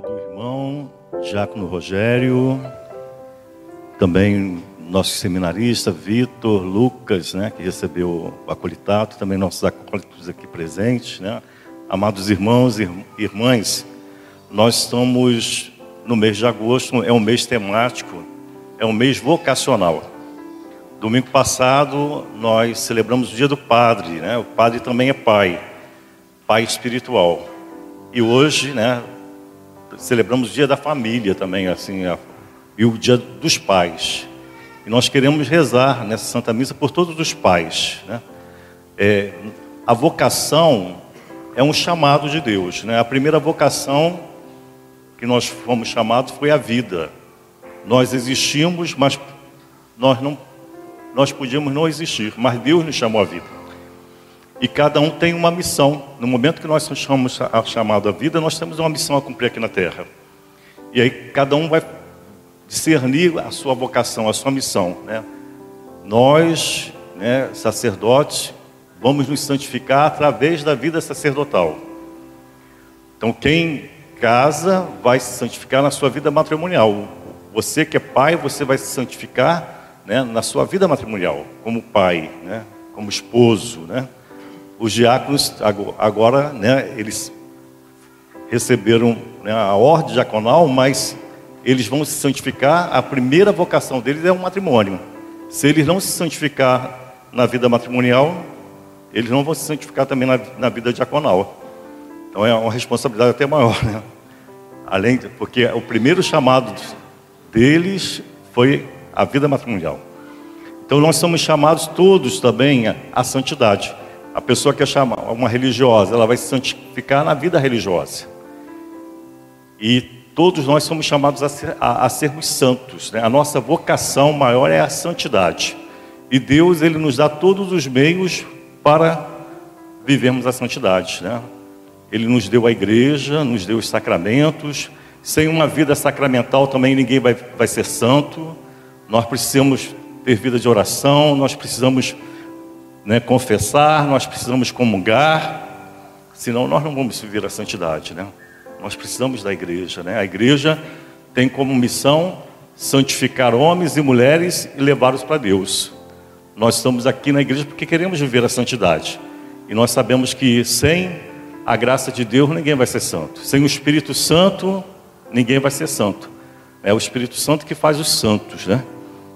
Amado irmão Diácono Rogério, também nosso seminarista Vitor, Lucas, né, que recebeu o acolitato, também nossos acólitos aqui presentes, né? Amados irmãos e irmãs, nós estamos no mês de agosto, é um mês temático, é um mês vocacional. Domingo passado nós celebramos o Dia do Padre, né? O Padre também é pai, pai espiritual. E hoje, né, celebramos o Dia da Família também, assim, e o Dia dos Pais. E nós queremos rezar nessa Santa Missa por todos os pais, né? É, a vocação é um chamado de Deus, né? A primeira vocação que nós fomos chamados foi a vida. Nós existimos, mas nós não nós podíamos não existir, mas Deus nos chamou à vida. E cada um tem uma missão. No momento que nós somos chamados à vida, nós temos uma missão a cumprir aqui na terra. E aí cada um vai discernir a sua vocação, a sua missão. Né? Nós, né, sacerdotes, vamos nos santificar através da vida sacerdotal. Então, quem casa vai se santificar na sua vida matrimonial. Você que é pai, você vai se santificar né, na sua vida matrimonial, como pai, né, como esposo. Né. Os diáconos, agora, né, eles receberam né, a ordem diaconal, mas eles vão se santificar, a primeira vocação deles é o matrimônio. Se eles não se santificar na vida matrimonial, eles não vão se santificar também na, na vida diaconal. Então é uma responsabilidade até maior, né? Além de, porque o primeiro chamado deles foi a vida matrimonial. Então nós somos chamados todos também à, à santidade. A pessoa que é chamada uma religiosa, ela vai se santificar na vida religiosa. E todos nós somos chamados a, ser, a, a sermos santos. Né? A nossa vocação maior é a santidade. E Deus ele nos dá todos os meios para vivermos a santidade. Né? Ele nos deu a igreja, nos deu os sacramentos. Sem uma vida sacramental também ninguém vai, vai ser santo. Nós precisamos ter vida de oração, nós precisamos né, confessar, nós precisamos comungar, senão nós não vamos viver a santidade. Né? Nós precisamos da igreja. Né? A igreja tem como missão santificar homens e mulheres e levá-los para Deus. Nós estamos aqui na igreja porque queremos viver a santidade. E nós sabemos que sem a graça de Deus, ninguém vai ser santo. Sem o Espírito Santo, ninguém vai ser santo. É o Espírito Santo que faz os santos, né?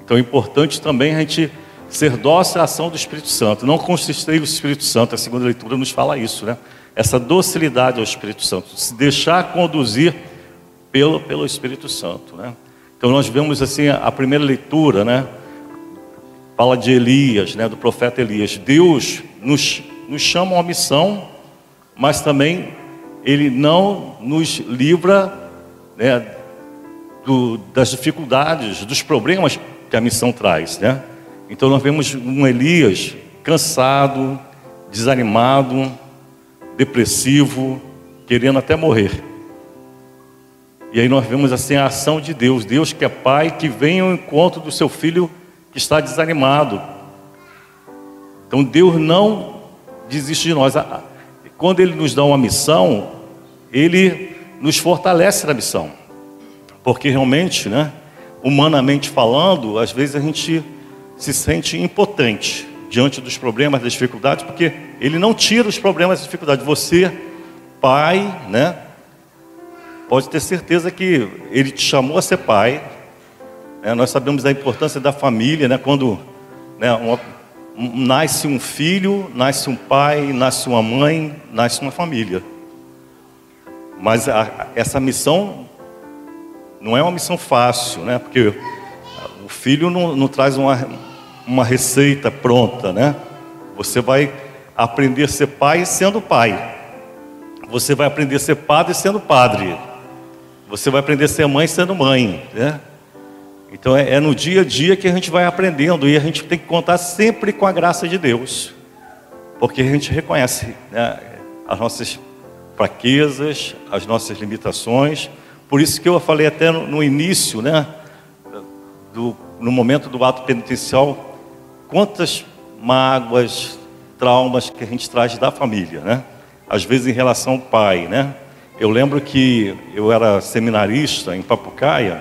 Então é importante também a gente ser dócil à ação do Espírito Santo. Não consisteis o Espírito Santo, a segunda leitura nos fala isso, né? Essa docilidade ao Espírito Santo, se deixar conduzir pelo, pelo Espírito Santo, né? Então nós vemos assim a primeira leitura, né? Fala de Elias, né? Do profeta Elias. Deus nos, nos chama a missão mas também ele não nos livra né, do, das dificuldades, dos problemas que a missão traz. Né? Então nós vemos um Elias cansado, desanimado, depressivo, querendo até morrer. E aí nós vemos assim a ação de Deus, Deus que é pai, que vem ao encontro do seu filho que está desanimado. Então Deus não desiste de nós quando Ele nos dá uma missão, Ele nos fortalece na missão. Porque realmente, né, humanamente falando, às vezes a gente se sente impotente diante dos problemas, das dificuldades, porque Ele não tira os problemas e dificuldades. Você, pai, né, pode ter certeza que Ele te chamou a ser pai. Né, nós sabemos da importância da família, né, quando né, uma, nasce um filho, nasce um pai, nasce uma mãe, nasce uma família. Mas a, essa missão não é uma missão fácil, né? Porque o filho não, não traz uma, uma receita pronta, né? Você vai aprender a ser pai sendo pai. Você vai aprender a ser padre sendo padre. Você vai aprender a ser mãe sendo mãe, né? Então é, é, no dia a dia que a gente vai aprendendo e a gente tem que contar sempre com a graça de Deus, porque a gente reconhece né, as nossas fraquezas, as nossas limitações. Por isso que eu falei até no, no início, né, do, no momento do ato penitencial, quantas mágoas, traumas que a gente traz da família, né? Às vezes em relação ao pai, né? eu lembro que eu era seminarista em Papucaia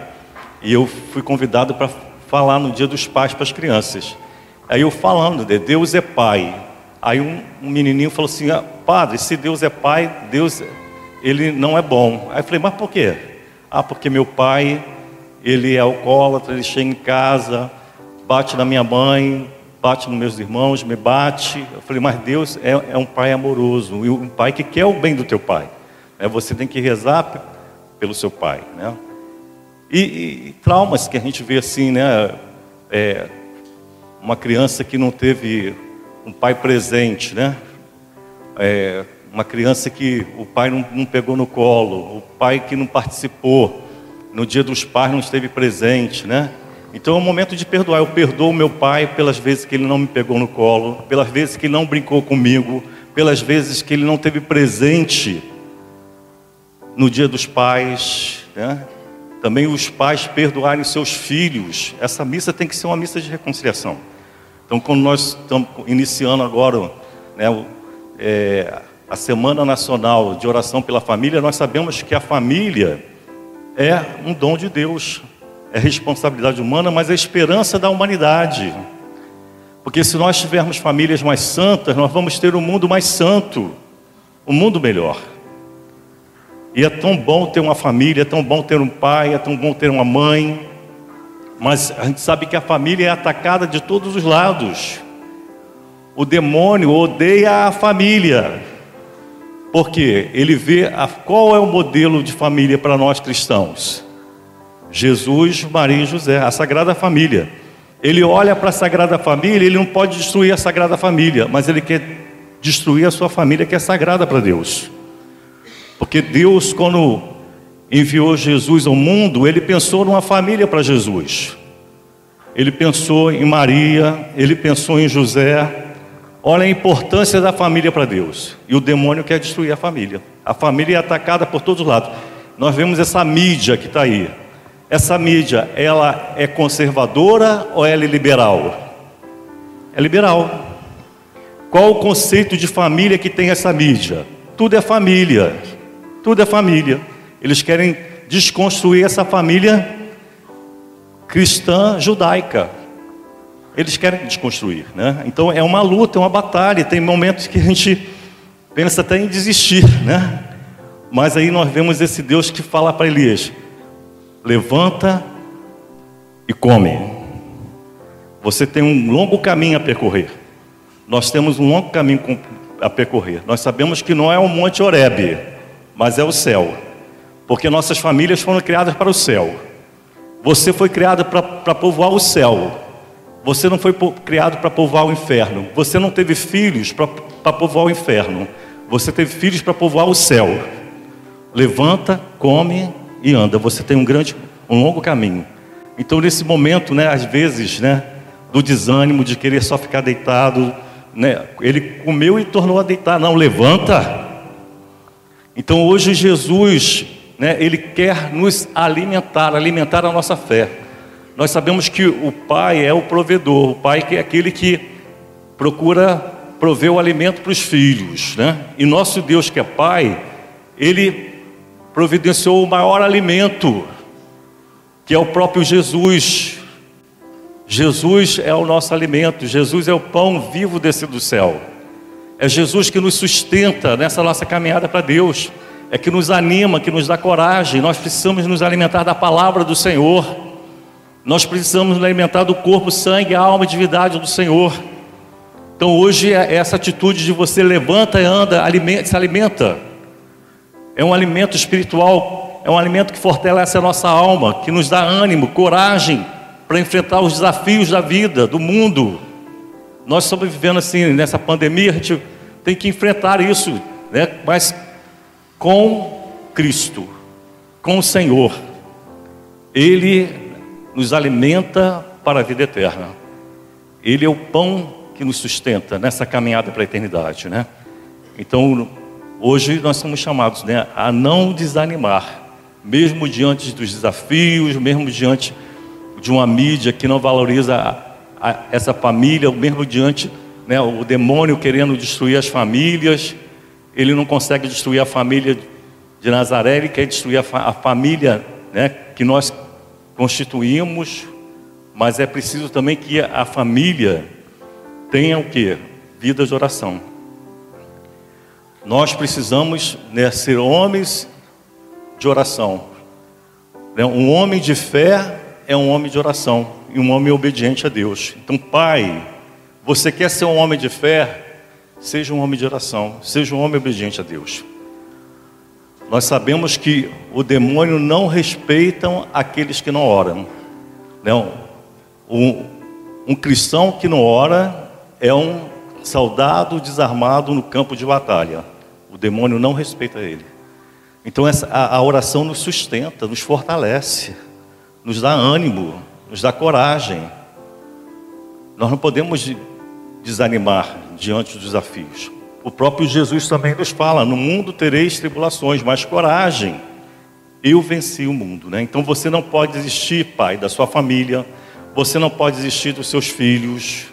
e eu fui convidado para falar no Dia dos Pais para as crianças. Aí eu falando de Deus é Pai. Aí um, um menininho falou assim: ah, Padre, se Deus é Pai, Deus ele não é bom. Aí eu falei: Mas por quê? Ah, porque meu pai ele é alcoólatra, ele chega em casa, bate na minha mãe, bate nos meus irmãos, me bate. Eu falei, mas Deus é, é um pai amoroso, e um pai que quer o bem do teu pai. É, você tem que rezar pelo seu pai, né? E, e, traumas que a gente vê assim, né? É, uma criança que não teve um pai presente, né? É, uma criança que o pai não, não pegou no colo, o pai que não participou, no dia dos pais não esteve presente, né? Então é um momento de perdoar. Eu perdoo meu pai pelas vezes que ele não me pegou no colo, pelas vezes que ele não brincou comigo, pelas vezes que ele não teve presente no dia dos pais. Né? Também os pais perdoarem seus filhos. Essa missa tem que ser uma missa de reconciliação. Então, quando nós estamos iniciando agora né, é, a Semana Nacional de Oração pela Família, nós sabemos que a família é um dom de Deus é responsabilidade humana, mas é esperança da humanidade. Porque se nós tivermos famílias mais santas, nós vamos ter um mundo mais santo, um mundo melhor. E é tão bom ter uma família, é tão bom ter um pai, é tão bom ter uma mãe. Mas a gente sabe que a família é atacada de todos os lados. O demônio odeia a família. Porque ele vê a, qual é o modelo de família para nós cristãos. Jesus, Maria e José, a Sagrada Família. Ele olha para a Sagrada Família, ele não pode destruir a Sagrada Família, mas ele quer destruir a sua família que é sagrada para Deus. Porque Deus, quando enviou Jesus ao mundo, ele pensou numa família para Jesus. Ele pensou em Maria, ele pensou em José. Olha a importância da família para Deus. E o demônio quer destruir a família. A família é atacada por todos os lados. Nós vemos essa mídia que está aí. Essa mídia, ela é conservadora ou ela é liberal? É liberal. Qual o conceito de família que tem essa mídia? Tudo é família. Tudo é família. Eles querem desconstruir essa família cristã judaica. Eles querem desconstruir, né? Então é uma luta, é uma batalha. Tem momentos que a gente pensa até em desistir, né? Mas aí nós vemos esse Deus que fala para Elias: levanta e come. Você tem um longo caminho a percorrer. Nós temos um longo caminho a percorrer. Nós sabemos que não é o Monte Oreb, mas é o céu. Porque nossas famílias foram criadas para o céu. Você foi criado para povoar o céu. Você não foi criado para povoar o inferno. Você não teve filhos para povoar o inferno. Você teve filhos para povoar o céu. Levanta, come e anda. Você tem um grande, um longo caminho. Então, nesse momento, né, às vezes, né, do desânimo de querer só ficar deitado, né, ele comeu e tornou a deitar. Não, levanta. Então, hoje Jesus, né, ele quer nos alimentar, alimentar a nossa fé. Nós sabemos que o Pai é o provedor, o Pai que é aquele que procura prover o alimento para os filhos, né? E nosso Deus que é Pai, ele providenciou o maior alimento, que é o próprio Jesus. Jesus é o nosso alimento, Jesus é o pão vivo descido do céu. É Jesus que nos sustenta nessa nossa caminhada para Deus, é que nos anima, que nos dá coragem. Nós precisamos nos alimentar da palavra do Senhor. Nós precisamos nos alimentar do corpo, sangue, alma e divindade do Senhor. Então hoje é essa atitude de você levanta e anda, se alimenta é um alimento espiritual, é um alimento que fortalece a nossa alma, que nos dá ânimo, coragem para enfrentar os desafios da vida, do mundo. Nós estamos vivendo assim nessa pandemia, a gente tem que enfrentar isso, né? mas com Cristo, com o Senhor. Ele nos alimenta para a vida eterna. Ele é o pão que nos sustenta nessa caminhada para a eternidade, né? Então, Hoje nós somos chamados né, a não desanimar, mesmo diante dos desafios, mesmo diante de uma mídia que não valoriza a, a, essa família, mesmo diante né, o demônio querendo destruir as famílias, ele não consegue destruir a família de Nazaré, ele quer destruir a, fa a família né, que nós constituímos, mas é preciso também que a família tenha o que? Vida de oração. Nós precisamos né, ser homens de oração. Né, um homem de fé é um homem de oração e um homem obediente a Deus. Então, pai, você quer ser um homem de fé? Seja um homem de oração, seja um homem obediente a Deus. Nós sabemos que o demônio não respeitam aqueles que não oram. Não. Um, um cristão que não ora é um soldado desarmado no campo de batalha. O demônio não respeita ele. Então essa, a, a oração nos sustenta, nos fortalece, nos dá ânimo, nos dá coragem. Nós não podemos desanimar diante dos desafios. O próprio Jesus também nos fala: no mundo tereis tribulações, mas coragem. Eu venci o mundo, né? Então você não pode desistir, pai, da sua família. Você não pode desistir dos seus filhos.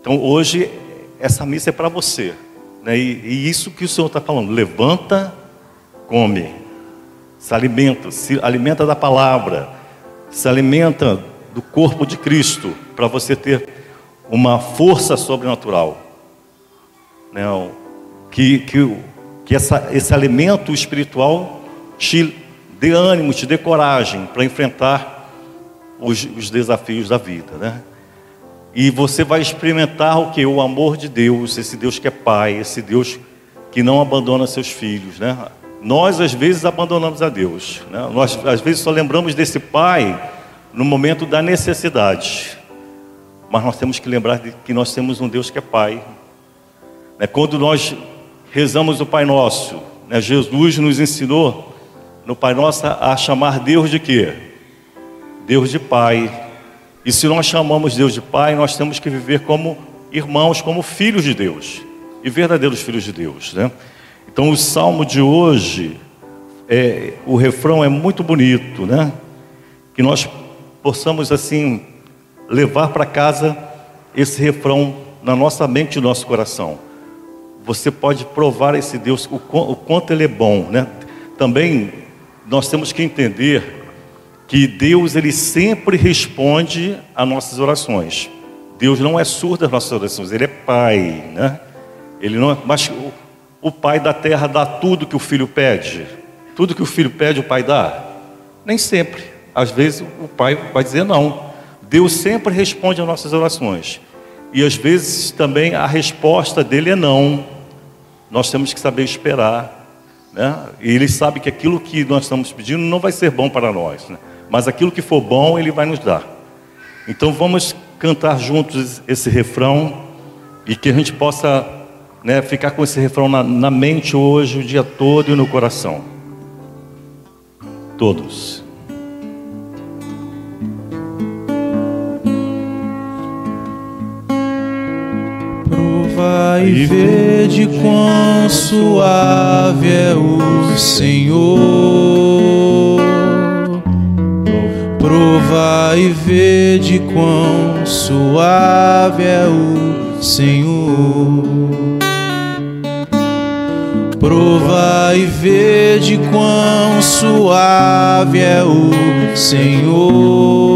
Então hoje essa missa é para você? E, e, isso que o Senhor está falando: levanta, come, se alimenta, se alimenta da palavra, se alimenta do corpo de Cristo, para você ter uma força sobrenatural né? que, que, que essa, esse alimento espiritual te dê ânimo, te dê coragem para enfrentar os, os, desafios da vida. Né? E você vai experimentar o que? O amor de Deus, esse Deus que é Pai, esse Deus que não abandona seus filhos. Né? Nós, às vezes, abandonamos a Deus. Né? Nós, às vezes, só lembramos desse Pai no momento da necessidade. Mas nós temos que lembrar que nós temos um Deus que é Pai, né, quando nós rezamos o Pai Nosso, né, Jesus nos ensinou no Pai Nosso a chamar Deus de quê? Deus de Pai. E se nós chamamos Deus de Pai, nós temos que viver como irmãos, como filhos de Deus e verdadeiros filhos de Deus. Né? Então, o salmo de hoje, é, o refrão é muito bonito, né? Que nós possamos assim levar para casa esse refrão na nossa mente e no nosso coração você pode provar esse Deus, o, o quanto Ele é bom, né? Também nós temos que entender que Deus ele sempre responde a nossas orações. Deus não é surdo às nossas orações, Ele é Pai, né? Ele não, é, mas o, o Pai da Terra dá tudo que o Filho pede. Tudo que o Filho pede, o Pai dá. Nem sempre. Às vezes o Pai vai dizer não. Deus sempre responde às nossas orações. E às vezes também a resposta dele é não nós temos que saber esperar. Né? E Ele sabe que aquilo que nós estamos pedindo não vai ser bom para nós, né? Mas aquilo que for bom, Ele vai nos dar. Então vamos cantar juntos esse refrão e que a gente possa né, ficar com esse refrão na, na mente hoje, o dia todo e no coração. Todos. Vai ver de quão suave é o Senhor. Prova e vê de quão suave é o Senhor. Prova e vê de quão suave é o Senhor.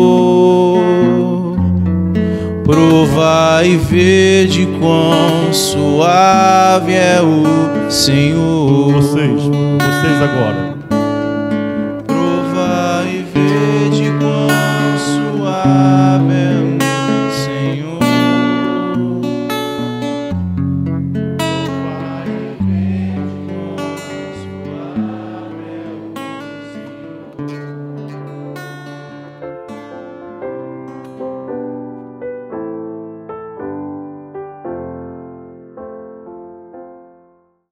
Prova e vede quão suave é o Senhor. Vocês, vocês agora.